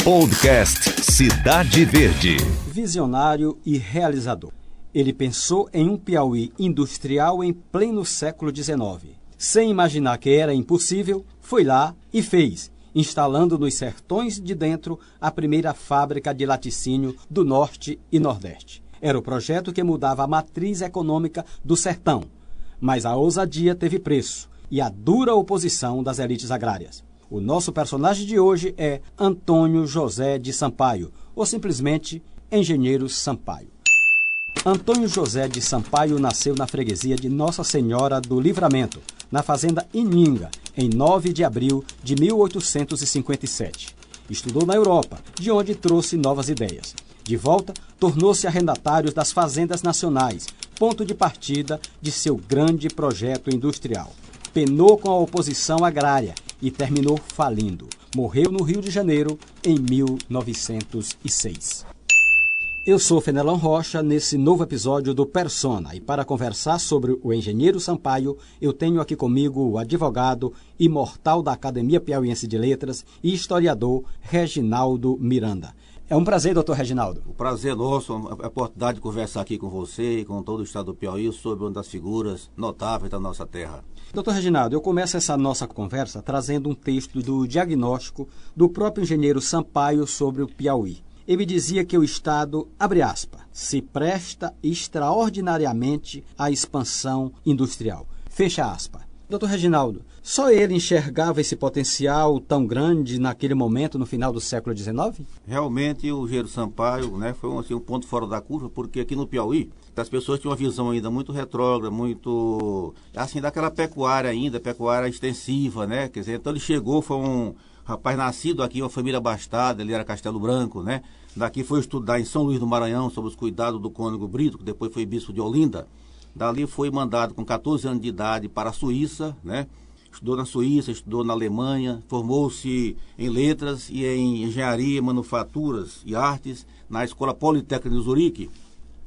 Podcast Cidade Verde. Visionário e realizador. Ele pensou em um Piauí industrial em pleno século XIX. Sem imaginar que era impossível, foi lá e fez, instalando nos sertões de dentro a primeira fábrica de laticínio do Norte e Nordeste. Era o projeto que mudava a matriz econômica do sertão. Mas a ousadia teve preço e a dura oposição das elites agrárias. O nosso personagem de hoje é Antônio José de Sampaio, ou simplesmente Engenheiro Sampaio. Antônio José de Sampaio nasceu na freguesia de Nossa Senhora do Livramento, na fazenda Ininga, em 9 de abril de 1857. Estudou na Europa, de onde trouxe novas ideias. De volta, tornou-se arrendatário das fazendas nacionais, ponto de partida de seu grande projeto industrial. Penou com a oposição agrária e terminou falindo. Morreu no Rio de Janeiro em 1906. Eu sou Fenelon Rocha nesse novo episódio do Persona e para conversar sobre o engenheiro Sampaio, eu tenho aqui comigo o advogado imortal da Academia Piauiense de Letras e historiador Reginaldo Miranda. É um prazer, doutor Reginaldo. O prazer é nosso, a oportunidade de conversar aqui com você e com todo o estado do Piauí sobre uma das figuras notáveis da nossa terra. Doutor Reginaldo, eu começo essa nossa conversa trazendo um texto do diagnóstico do próprio engenheiro Sampaio sobre o Piauí. Ele dizia que o Estado, abre aspas, se presta extraordinariamente à expansão industrial. Fecha aspas. Doutor Reginaldo, só ele enxergava esse potencial tão grande naquele momento, no final do século XIX? Realmente, o Engenheiro Sampaio né, foi um, assim, um ponto fora da curva, porque aqui no Piauí, as pessoas tinham uma visão ainda muito retrógrada, muito, assim, daquela pecuária ainda, pecuária extensiva, né? Quer dizer, então ele chegou, foi um rapaz nascido aqui, uma família abastada, ele era Castelo Branco, né? Daqui foi estudar em São Luís do Maranhão, sob os cuidados do cônego Brito, que depois foi bispo de Olinda. Dali foi mandado com 14 anos de idade para a Suíça, né? Estudou na Suíça, estudou na Alemanha, formou-se em letras e em engenharia, manufaturas e artes na Escola Politécnica de Zurique.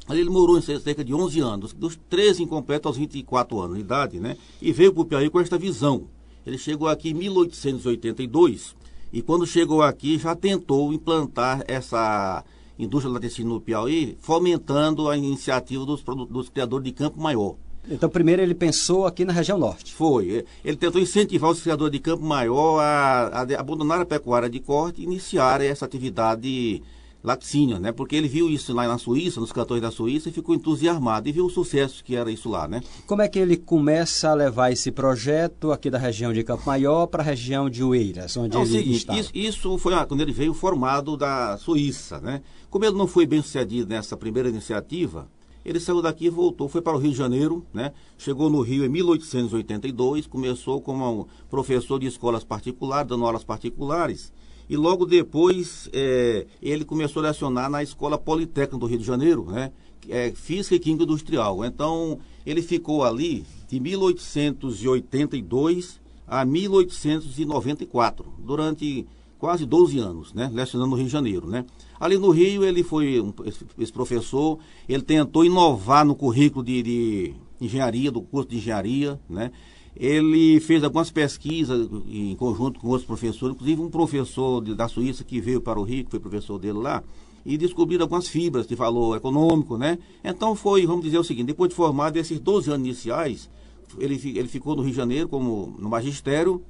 Ali ele morou em cerca de 11 anos, dos 13 incompletos aos 24 anos de idade, né? E veio para o Piauí com esta visão. Ele chegou aqui em 1882 e quando chegou aqui já tentou implantar essa indústria laticínio no Piauí, fomentando a iniciativa dos, dos criadores de campo maior. Então, primeiro ele pensou aqui na região norte. Foi. Ele tentou incentivar os criadores de campo maior a, a, a abandonar a pecuária de corte e iniciar essa atividade laticínio, né? Porque ele viu isso lá na Suíça, nos cantores da Suíça, e ficou entusiasmado e viu o sucesso que era isso lá, né? Como é que ele começa a levar esse projeto aqui da região de Campo Maior para a região de Oeiras, onde é ele seguinte, estava? Isso, isso foi quando ele veio formado da Suíça, né? Como ele não foi bem sucedido nessa primeira iniciativa, ele saiu daqui e voltou, foi para o Rio de Janeiro, né? Chegou no Rio em 1882, começou como professor de escolas particulares, dando aulas particulares e logo depois é, ele começou a lecionar na Escola Politécnica do Rio de Janeiro, né? É, Física e Química Industrial. Então, ele ficou ali de 1882 a 1894, durante quase 12 anos, né? Lecionando no Rio de Janeiro, né? Ali no Rio, ele foi um, esse professor, ele tentou inovar no currículo de, de engenharia, do curso de engenharia, né? Ele fez algumas pesquisas em conjunto com outros professores, inclusive um professor da Suíça que veio para o Rio, que foi professor dele lá, e descobriram algumas fibras de valor econômico, né? Então foi, vamos dizer o seguinte, depois de formado esses 12 anos iniciais, ele, ele ficou no Rio de Janeiro como no magistério,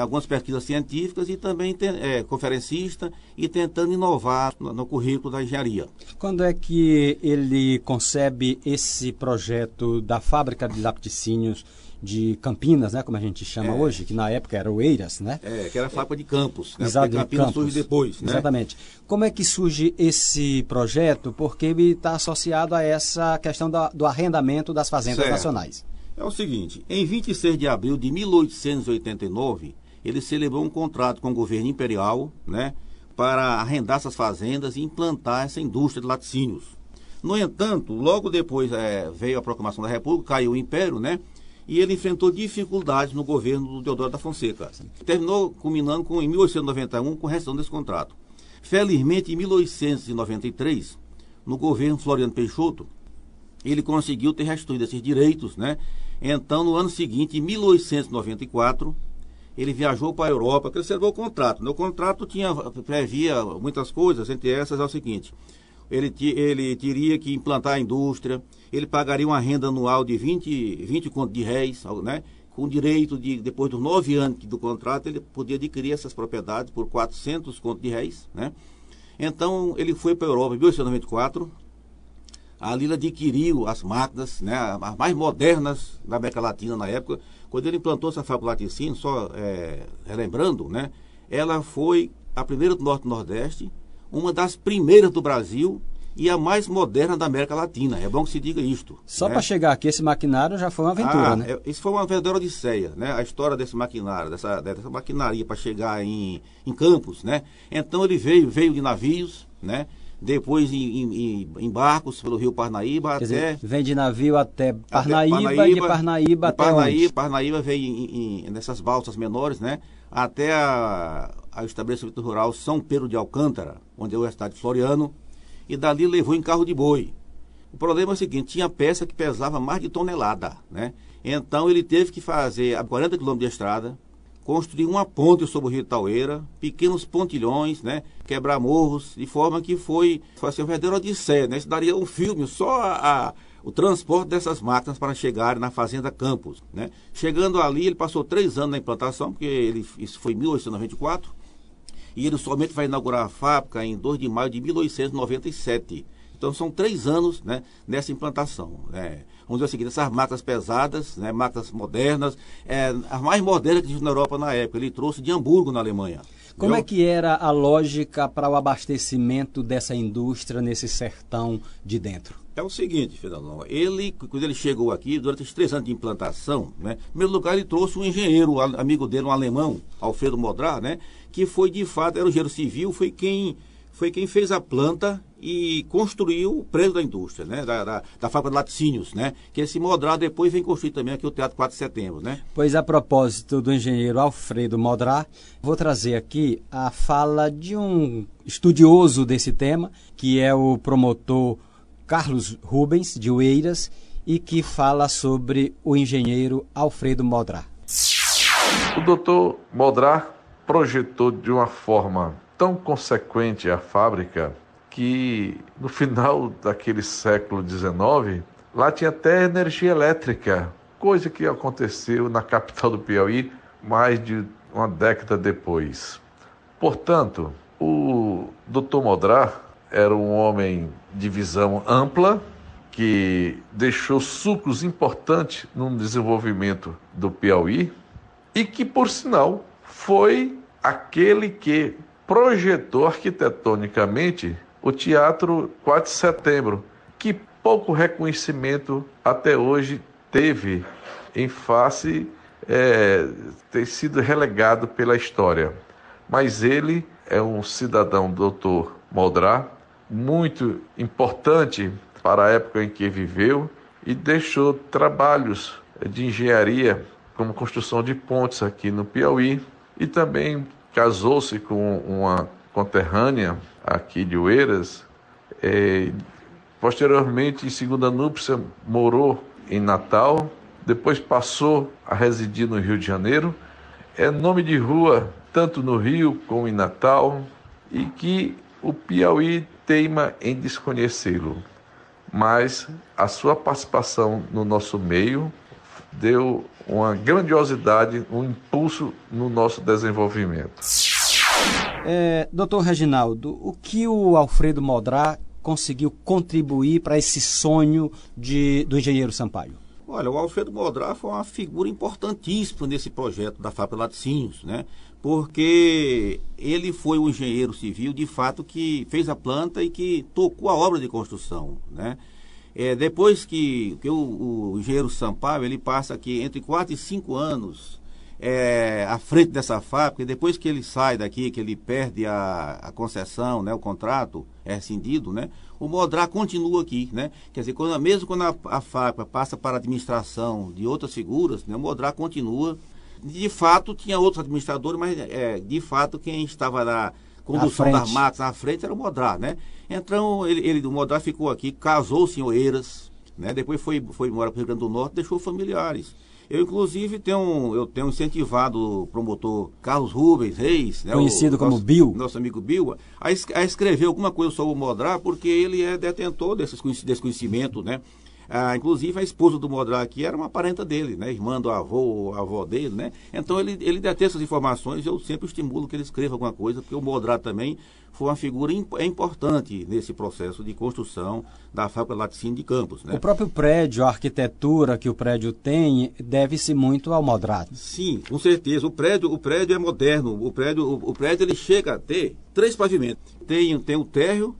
algumas pesquisas científicas e também é, conferencista e tentando inovar no, no, currículo da engenharia. Quando é que ele concebe esse projeto da fábrica de laticínios de Campinas, né, como a gente chama é. hoje, que na época era o Eiras, né? É, que era a fábrica de Campos, né? Exato, Campinas Campos. surge depois, né? Exatamente. Como é que surge esse projeto? Porque ele está associado a essa questão da, do arrendamento das fazendas certo. nacionais. É o seguinte, em 26 de abril de 1889, ele celebrou um contrato com o governo imperial, né, para arrendar essas fazendas e implantar essa indústria de laticínios. No entanto, logo depois é, veio a proclamação da República, caiu o Império, né? e ele enfrentou dificuldades no governo do Deodoro da Fonseca. Terminou culminando com, em 1891 com a rescisão desse contrato. Felizmente, em 1893, no governo Floriano Peixoto, ele conseguiu ter restituído esses direitos, né? Então, no ano seguinte, em 1894, ele viajou para a Europa, que ele observou o contrato. Né? O contrato tinha, previa muitas coisas, entre essas é o seguinte, ele, ele teria que implantar a indústria, ele pagaria uma renda anual de 20, 20 contos de réis, né? com direito de, depois dos nove anos do contrato, ele podia adquirir essas propriedades por 400 contos de réis, né? Então, ele foi para a Europa em 1894, ali ele adquiriu as máquinas, né, as mais modernas da América Latina na época, quando ele implantou essa fábrica laticínio, só é, relembrando, né, ela foi a primeira do Norte e Nordeste, uma das primeiras do Brasil e a mais moderna da América Latina. É bom que se diga isto. Só né? para chegar aqui, esse maquinário já foi uma aventura, ah, né? É, isso foi uma verdadeira odisseia, né? A história desse maquinário, dessa, dessa maquinaria para chegar em, em Campos, né? Então ele veio, veio de navios, né? Depois em, em, em barcos pelo rio Parnaíba Quer até... Dizer, vem de navio até Parnaíba, até Parnaíba e de Parnaíba até Parnaíba, onde? Parnaíba veio nessas balsas menores, né? Até a, a estabelecimento rural São Pedro de Alcântara, onde é a cidade de Floriano, e dali levou em carro de boi. O problema é o seguinte, tinha peça que pesava mais de tonelada, né? Então ele teve que fazer a 40 quilômetros de estrada, construir uma ponte sobre o rio Taueira, pequenos pontilhões, né? Quebrar morros, de forma que foi, foi assim, uma verdadeira odisseia, né? Isso daria um filme, só a, a, o transporte dessas máquinas para chegar na Fazenda Campos, né? Chegando ali, ele passou três anos na implantação, porque ele, isso foi em 1894, e ele somente vai inaugurar a fábrica em 2 de maio de 1897. Então são três anos né, nessa implantação. Né. Vamos dizer o seguinte, essas máquinas pesadas, né, máquinas modernas, é, as mais modernas que existem na Europa na época. Ele trouxe de Hamburgo, na Alemanha. Como é que era a lógica para o abastecimento dessa indústria nesse sertão de dentro? É o seguinte, Fernando, ele, quando ele chegou aqui, durante esses três anos de implantação, né, em primeiro lugar ele trouxe um engenheiro, um amigo dele, um alemão, Alfredo Modrar, né, que foi de fato, era o engenheiro civil, foi quem, foi quem fez a planta e construiu o prédio da indústria, né, da, da, da fábrica de laticínios, né, que esse Modrar depois vem construir também aqui o Teatro 4 de Setembro, né. Pois a propósito do engenheiro Alfredo Modrar, vou trazer aqui a fala de um estudioso desse tema, que é o promotor Carlos Rubens, de Oeiras, e que fala sobre o engenheiro Alfredo Modrar. O doutor Modrar projetou de uma forma tão consequente a fábrica que no final daquele século XIX, lá tinha até energia elétrica, coisa que aconteceu na capital do Piauí mais de uma década depois. Portanto, o Dr. Modrar era um homem de visão ampla, que deixou sucos importantes no desenvolvimento do Piauí e que, por sinal, foi aquele que projetou arquitetonicamente o Teatro 4 de Setembro, que pouco reconhecimento até hoje teve em face é, ter sido relegado pela história. Mas ele é um cidadão doutor Moldrá, muito importante para a época em que viveu e deixou trabalhos de engenharia, como construção de pontes aqui no Piauí, e também casou-se com uma conterrânea aqui de Oeiras. É, posteriormente, em segunda núpcia, morou em Natal, depois passou a residir no Rio de Janeiro. É nome de rua tanto no Rio como em Natal, e que o Piauí teima em desconhecê-lo, mas a sua participação no nosso meio deu uma grandiosidade, um impulso no nosso desenvolvimento. É, doutor Reginaldo, o que o Alfredo Modrá conseguiu contribuir para esse sonho de, do engenheiro Sampaio? Olha, o Alfredo Modrá foi uma figura importantíssima nesse projeto da Fábrica Laticínios, né? porque ele foi o engenheiro civil, de fato, que fez a planta e que tocou a obra de construção, né? É, depois que, que o, o, engenheiro Sampaio, ele passa aqui entre 4 e 5 anos é, à frente dessa fábrica, e depois que ele sai daqui, que ele perde a, a concessão, né, o contrato é rescindido, né, o Modrá continua aqui, né? Quer dizer, quando, mesmo quando a, a fábrica passa para a administração de outras figuras, né, o Modrá continua de fato tinha outros administradores, mas é, de fato quem estava na condução das máquinas à frente era o Modrá, né? Então ele, ele do Modrá ficou aqui, casou-se em Oeiras, né? Depois foi, foi embora para o Rio Grande do Norte, deixou familiares. Eu, inclusive, tenho, eu tenho incentivado o promotor Carlos Rubens Reis, né, conhecido o, como nosso, Bill, nosso amigo Bill, a, a, escrever alguma coisa sobre o Modrá, porque ele é detentor desses, desse conhecimento, né? Ah, inclusive a esposa do Modrá aqui era uma parenta dele, né? Irmã do avô, avó dele, né? Então ele, ele detém essas informações, eu sempre estimulo que ele escreva alguma coisa, porque o Modrá também foi uma figura imp é importante nesse processo de construção da fábrica laticínio de Campos. Né? O próprio prédio, a arquitetura que o prédio tem, deve-se muito ao Modrá. Sim, com certeza. O prédio, o prédio é moderno. O prédio, o, o prédio ele chega a ter três pavimentos. Tem, tem o térreo,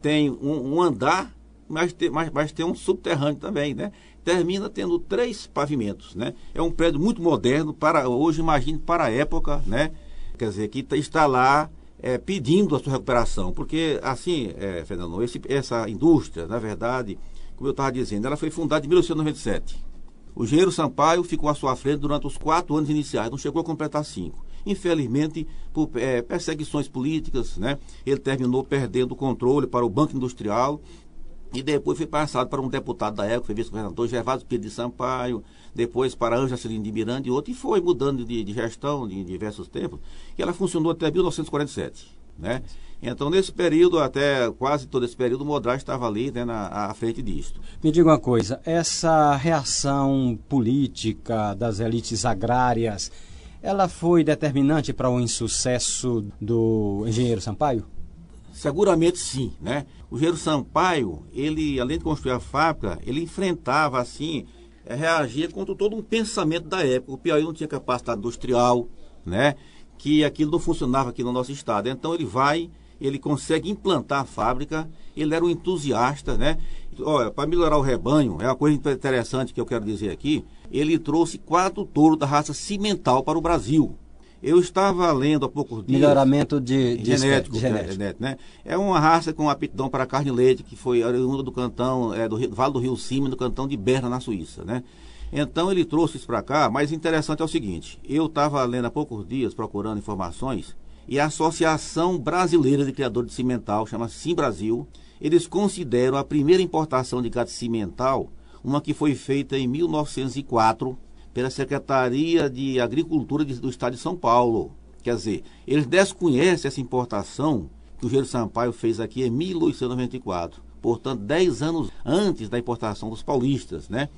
tem um, um andar mas tem, mas, mas tem um subterrâneo também, né? Termina tendo três pavimentos, né? É um prédio muito moderno, para hoje, imagine, para a época, né? Quer dizer, que tá, está lá é, pedindo a sua recuperação, porque assim, é, Fernando, esse, essa indústria, na verdade, como eu estava dizendo, ela foi fundada em 1997. O engenheiro Sampaio ficou à sua frente durante os quatro anos iniciais, não chegou a completar cinco. Infelizmente, por é, perseguições políticas, né, ele terminou perdendo o controle para o Banco Industrial e depois foi passado para um deputado da época, foi vice-governador Gervásio Pedro de Sampaio, depois para Anja Celino de Miranda e outro, e foi mudando de, de gestão de, diversos tempos, e ela funcionou até 1947. Né? Então, nesse período, até quase todo esse período, o Modrá estava ali né, na, à frente disto. Me diga uma coisa, essa reação política das elites agrárias, ela foi determinante para o insucesso do engenheiro Sampaio? Seguramente sim, né? O Engenheiro Sampaio, ele, além de construir a fábrica, ele enfrentava, assim, é, reagia contra todo um pensamento da época. O Piauí não tinha capacidade industrial, né? Que aquilo não funcionava aqui no nosso estado. Então ele vai, ele consegue implantar a fábrica, ele era um entusiasta, né? Olha, para melhorar o rebanho, é uma coisa interessante que eu quero dizer aqui, ele trouxe quatro touros da raça cimental para o Brasil. Eu estava lendo há poucos dias. Melhoramento de, de genético, de genético. genético né? É uma raça com aptidão para carne e leite, que foi oriunda do cantão, é, do, Vale do Rio Cima, do cantão de Berna, na Suíça, né? Então ele trouxe isso para cá, mas interessante é o seguinte: eu estava lendo há poucos dias, procurando informações, e a Associação Brasileira de Criadores de Cimental, chama Sim Brasil, eles consideram a primeira importação de gado cimental uma que foi feita em 1904 pela Secretaria de Agricultura do Estado de São Paulo. Quer dizer, eles desconhecem essa importação que o Gênero Sampaio fez aqui em 1894. Portanto, 10 anos antes da importação dos paulistas, né?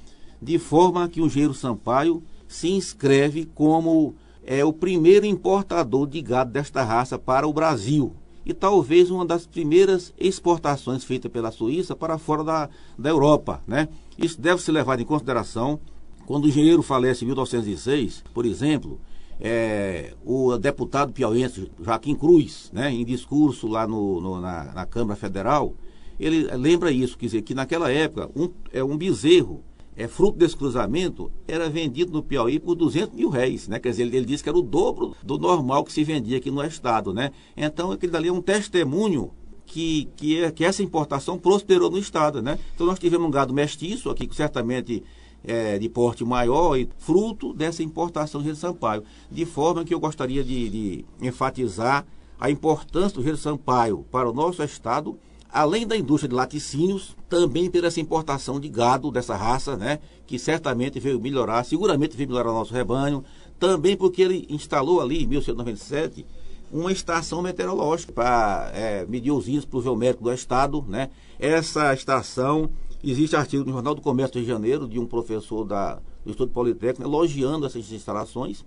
De forma que o Gênero Sampaio se inscreve como é o primeiro importador de gado desta raça para o Brasil e talvez uma das primeiras exportações feitas pela Suíça para fora da, da Europa, né? Isso deve ser levado em consideração quando o engenheiro falece em 1906, por exemplo, é, o deputado piauiense Joaquim Cruz, né, em discurso lá no, no na, na, Câmara Federal, ele lembra isso, quer dizer, que naquela época um, é, um bezerro, é, fruto desse cruzamento, era vendido no Piauí por 200 mil réis, né? Quer dizer, ele, ele disse que era o dobro do normal que se vendia aqui no estado, né? Então, aquilo dali é um testemunho que, que, é, que essa importação prosperou no estado, né? Então, nós tivemos um gado mestiço aqui, certamente é, de porte maior e fruto dessa importação do Rio Sampaio. De forma que eu gostaria de, de enfatizar a importância do Rio Sampaio para o nosso estado, além da indústria de laticínios, também pela essa importação de gado dessa raça, né, que certamente veio melhorar, seguramente veio melhorar o nosso rebanho, também porque ele instalou ali em 1897 uma estação meteorológica para é, medir os índices pluviométricos do estado, né? Essa estação Existe artigo no Jornal do Comércio de Janeiro de um professor da, do Instituto Politécnico elogiando essas instalações,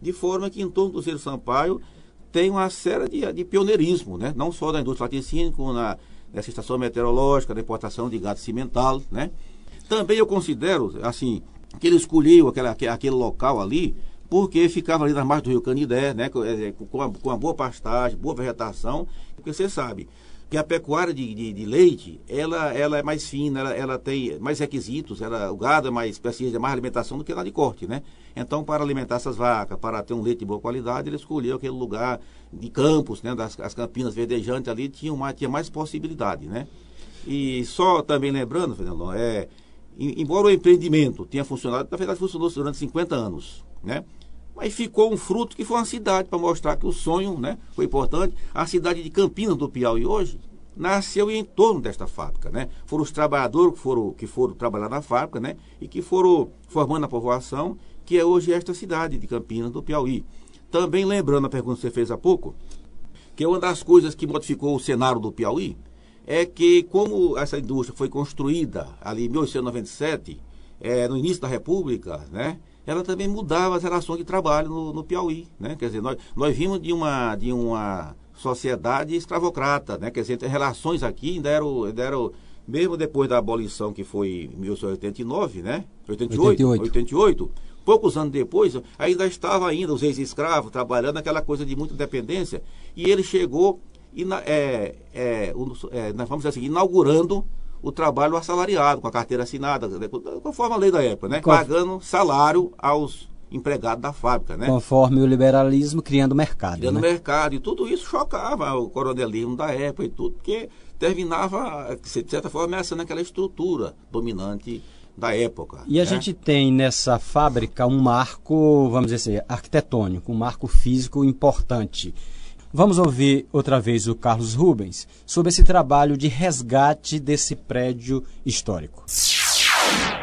de forma que em torno do Ciro Sampaio tem uma série de, de pioneirismo, né? não só da indústria laticínio, como na, nessa estação meteorológica, da importação de gado cimental. Né? Também eu considero, assim, que ele escolheu aquele, local ali porque ficava ali nas margens do Rio Canidé, né? com, é, com, a, com uma boa pastagem, boa vegetação, porque você sabe, que a pecuária de, de, de, leite, ela, ela é mais fina, ela, ela tem mais requisitos, ela, o gado é mais, precisa de mais alimentação do que lá de corte, né? Então, para alimentar essas vacas, para ter um leite de boa qualidade, ele escolheu aquele lugar de campos, né? Das as campinas verdejantes ali, tinha, uma, tinha mais possibilidade, né? E só também lembrando, Fernando, é, embora o empreendimento tenha funcionado, na verdade funcionou durante 50 anos, né? Mas ficou um fruto que foi uma cidade, para mostrar que o sonho né, foi importante. A cidade de Campinas do Piauí hoje nasceu em torno desta fábrica. Né? Foram os trabalhadores que foram, que foram trabalhar na fábrica né, e que foram formando a povoação que é hoje esta cidade de Campinas, do Piauí. Também lembrando a pergunta que você fez há pouco, que uma das coisas que modificou o cenário do Piauí é que, como essa indústria foi construída ali em 1897, é, no início da República, né, ela também mudava as relações de trabalho no, no Piauí. Né? Quer dizer, nós, nós vimos de uma, de uma sociedade escravocrata, né? quer dizer, as relações aqui ainda eram, ainda eram mesmo depois da abolição que foi em 1889, né? 88, 88. 88 poucos anos depois, ainda estava ainda os ex-escravos trabalhando aquela coisa de muita dependência, e ele chegou, e, é, é, é, nós vamos dizer assim, inaugurando o trabalho assalariado, com a carteira assinada, conforme a lei da época, né? Pagando salário aos empregados da fábrica, né? Conforme o liberalismo, criando mercado. Criando né? mercado, e tudo isso chocava o coronelismo da época e tudo, porque terminava, de certa forma, ameaçando aquela estrutura dominante da época. E a né? gente tem nessa fábrica um marco, vamos dizer assim, arquitetônico, um marco físico importante. Vamos ouvir outra vez o Carlos Rubens sobre esse trabalho de resgate desse prédio histórico.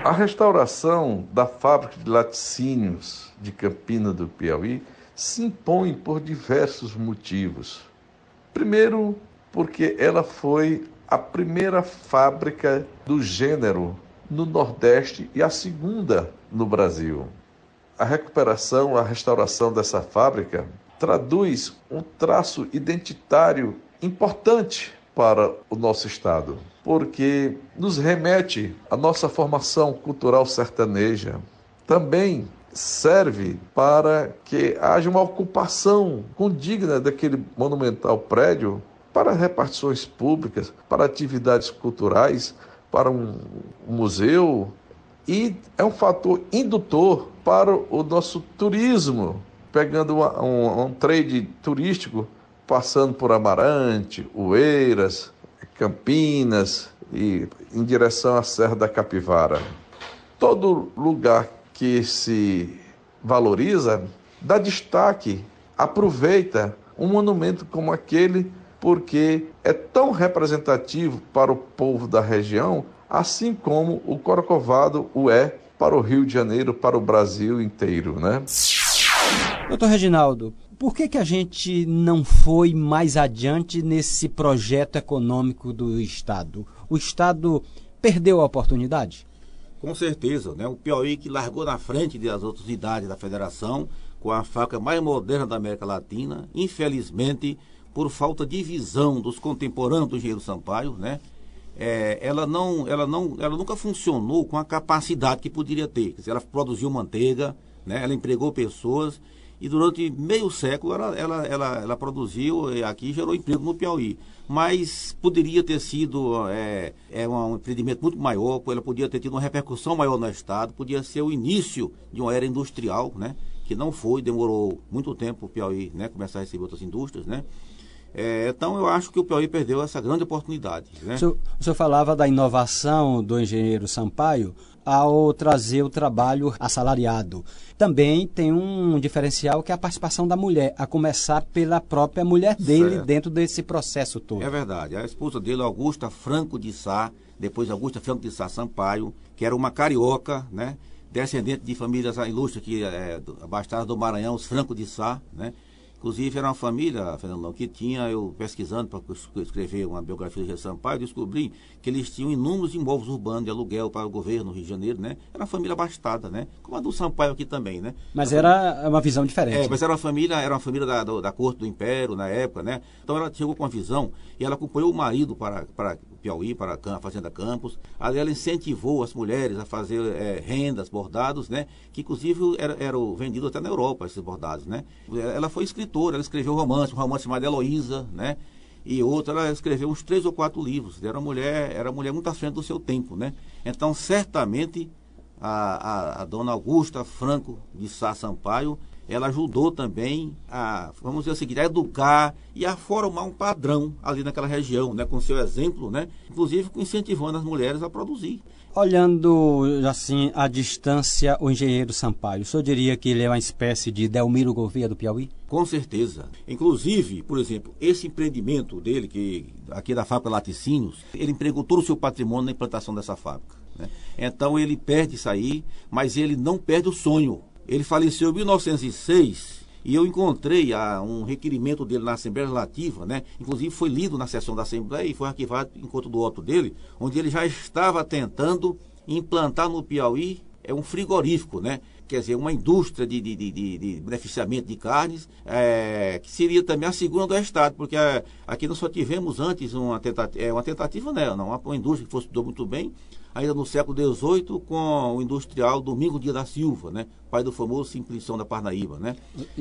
A restauração da fábrica de laticínios de Campina do Piauí se impõe por diversos motivos. Primeiro, porque ela foi a primeira fábrica do gênero no Nordeste e a segunda no Brasil. A recuperação, a restauração dessa fábrica traduz um traço identitário importante para o nosso Estado, porque nos remete à nossa formação cultural sertaneja. Também serve para que haja uma ocupação condigna daquele monumental prédio para repartições públicas, para atividades culturais, para um museu e é um fator indutor para o nosso turismo pegando uma, um, um trade turístico, passando por Amarante, Oeiras, Campinas e em direção à Serra da Capivara. Todo lugar que se valoriza dá destaque, aproveita um monumento como aquele porque é tão representativo para o povo da região, assim como o Corcovado o é para o Rio de Janeiro, para o Brasil inteiro, né? Doutor Reginaldo, por que, que a gente não foi mais adiante nesse projeto econômico do Estado? O Estado perdeu a oportunidade? Com certeza, né? O Piauí que largou na frente das outras unidades da federação, com a faca mais moderna da América Latina, infelizmente, por falta de visão dos contemporâneos do engenheiro Sampaio, né? É, ela, não, ela, não, ela nunca funcionou com a capacidade que poderia ter. Dizer, ela produziu manteiga, né? ela empregou pessoas e durante meio século ela, ela, ela, ela produziu eh, aqui gerou emprego no Piauí. Mas poderia ter sido é, é um empreendimento muito maior, ela podia ter tido uma repercussão maior no Estado, podia ser o início de uma era industrial, né? que não foi, demorou muito tempo o Piauí né? começar a receber outras indústrias. Né? É, então, eu acho que o Piauí perdeu essa grande oportunidade. Né? O, senhor, o senhor falava da inovação do engenheiro Sampaio ao trazer o trabalho assalariado. Também tem um diferencial que é a participação da mulher, a começar pela própria mulher dele certo. dentro desse processo todo. É verdade. A esposa dele, Augusta Franco de Sá, depois Augusta Franco de Sá Sampaio, que era uma carioca, né? descendente de famílias ilustres que é, abastadas do Maranhão, os Franco de Sá, né? Inclusive, era uma família, Fernandão, que tinha, eu pesquisando para escrever uma biografia de Sampaio, descobri que eles tinham inúmeros imóveis urbanos de aluguel para o governo no Rio de Janeiro, né? Era uma família abastada, né? Como a do Sampaio aqui também, né? Mas era uma visão diferente. É, mas era uma família, era uma família da, da, da corte do Império na época, né? Então ela chegou com uma visão e ela acompanhou o marido para, para Piauí, para a Fazenda Campos. Ali ela incentivou as mulheres a fazer é, rendas, bordados, né? Que inclusive eram era vendidos até na Europa, esses bordados, né? Ela foi escritora, ela escreveu romance, um romance chamado Heloísa, né? E outra, ela escreveu uns três ou quatro livros. Era uma mulher, era mulher muito à frente do seu tempo, né? Então, certamente, a, a, a dona Augusta Franco de Sá Sampaio ela ajudou também a, vamos dizer o seguinte, a educar e a formar um padrão ali naquela região, né, com seu exemplo, né, inclusive incentivando as mulheres a produzir. Olhando assim à distância, o engenheiro Sampaio, o senhor diria que ele é uma espécie de Delmiro Gouveia do Piauí? Com certeza. Inclusive, por exemplo, esse empreendimento dele, que aqui da fábrica Laticínios, ele empregou todo o seu patrimônio na implantação dessa fábrica. Né? Então ele perde isso aí, mas ele não perde o sonho Ele faleceu em 1906 e eu encontrei ah, um requerimento dele na Assembleia Legislativa, né? Inclusive foi lido na sessão da Assembleia e foi arquivado enquanto do óbito dele, onde ele já estava tentando implantar no Piauí é um frigorífico, né? Quer dizer, uma indústria de, de, de, de beneficiamento de carnes, é, que seria também a segunda do Estado, porque é, aqui nós só tivemos antes uma tentativa, é, uma tentativa né, não, uma, uma indústria que funcionou muito bem, ainda no século XVIII, com o industrial Domingo Dia da Silva, né? pai do famoso Simplição da Parnaíba. Né?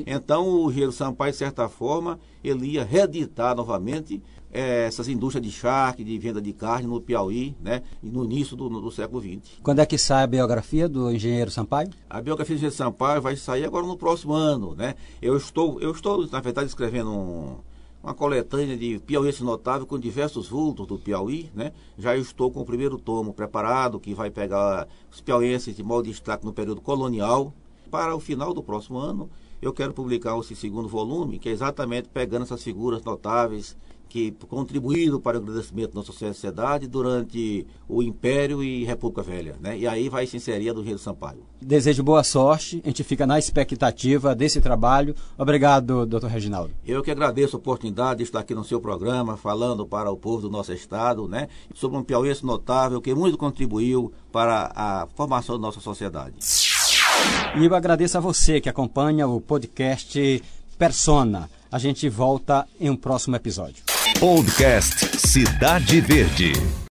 Então, o Engenheiro Sampaio, de certa forma, ele ia reeditar novamente é, essas indústrias de charque, de venda de carne no Piauí, né? no início do, do século XX. Quando é que sai a biografia do Engenheiro Sampaio? A biografia do Engenheiro Sampaio vai sair agora no próximo ano. Né? Eu, estou, eu estou, na verdade, escrevendo um uma coletânea de piauiense notável com diversos vultos do Piauí, né? Já estou com o primeiro tomo preparado, que vai pegar os piauienses de modo destaque no período colonial. Para o final do próximo ano, eu quero publicar esse segundo volume, que é exatamente pegando essas figuras notáveis que contribuíram para o agradecimento da nossa sociedade durante o Império e República Velha. Né? E aí vai se inserir a do Rio Sampaio. Desejo boa sorte, a gente fica na expectativa desse trabalho. Obrigado, doutor Reginaldo. Eu que agradeço a oportunidade de estar aqui no seu programa, falando para o povo do nosso estado, né, sobre um piauiense notável que muito contribuiu para a formação da nossa sociedade. E eu agradeço a você que acompanha o podcast Persona. A gente volta em um próximo episódio. Podcast Cidade Verde.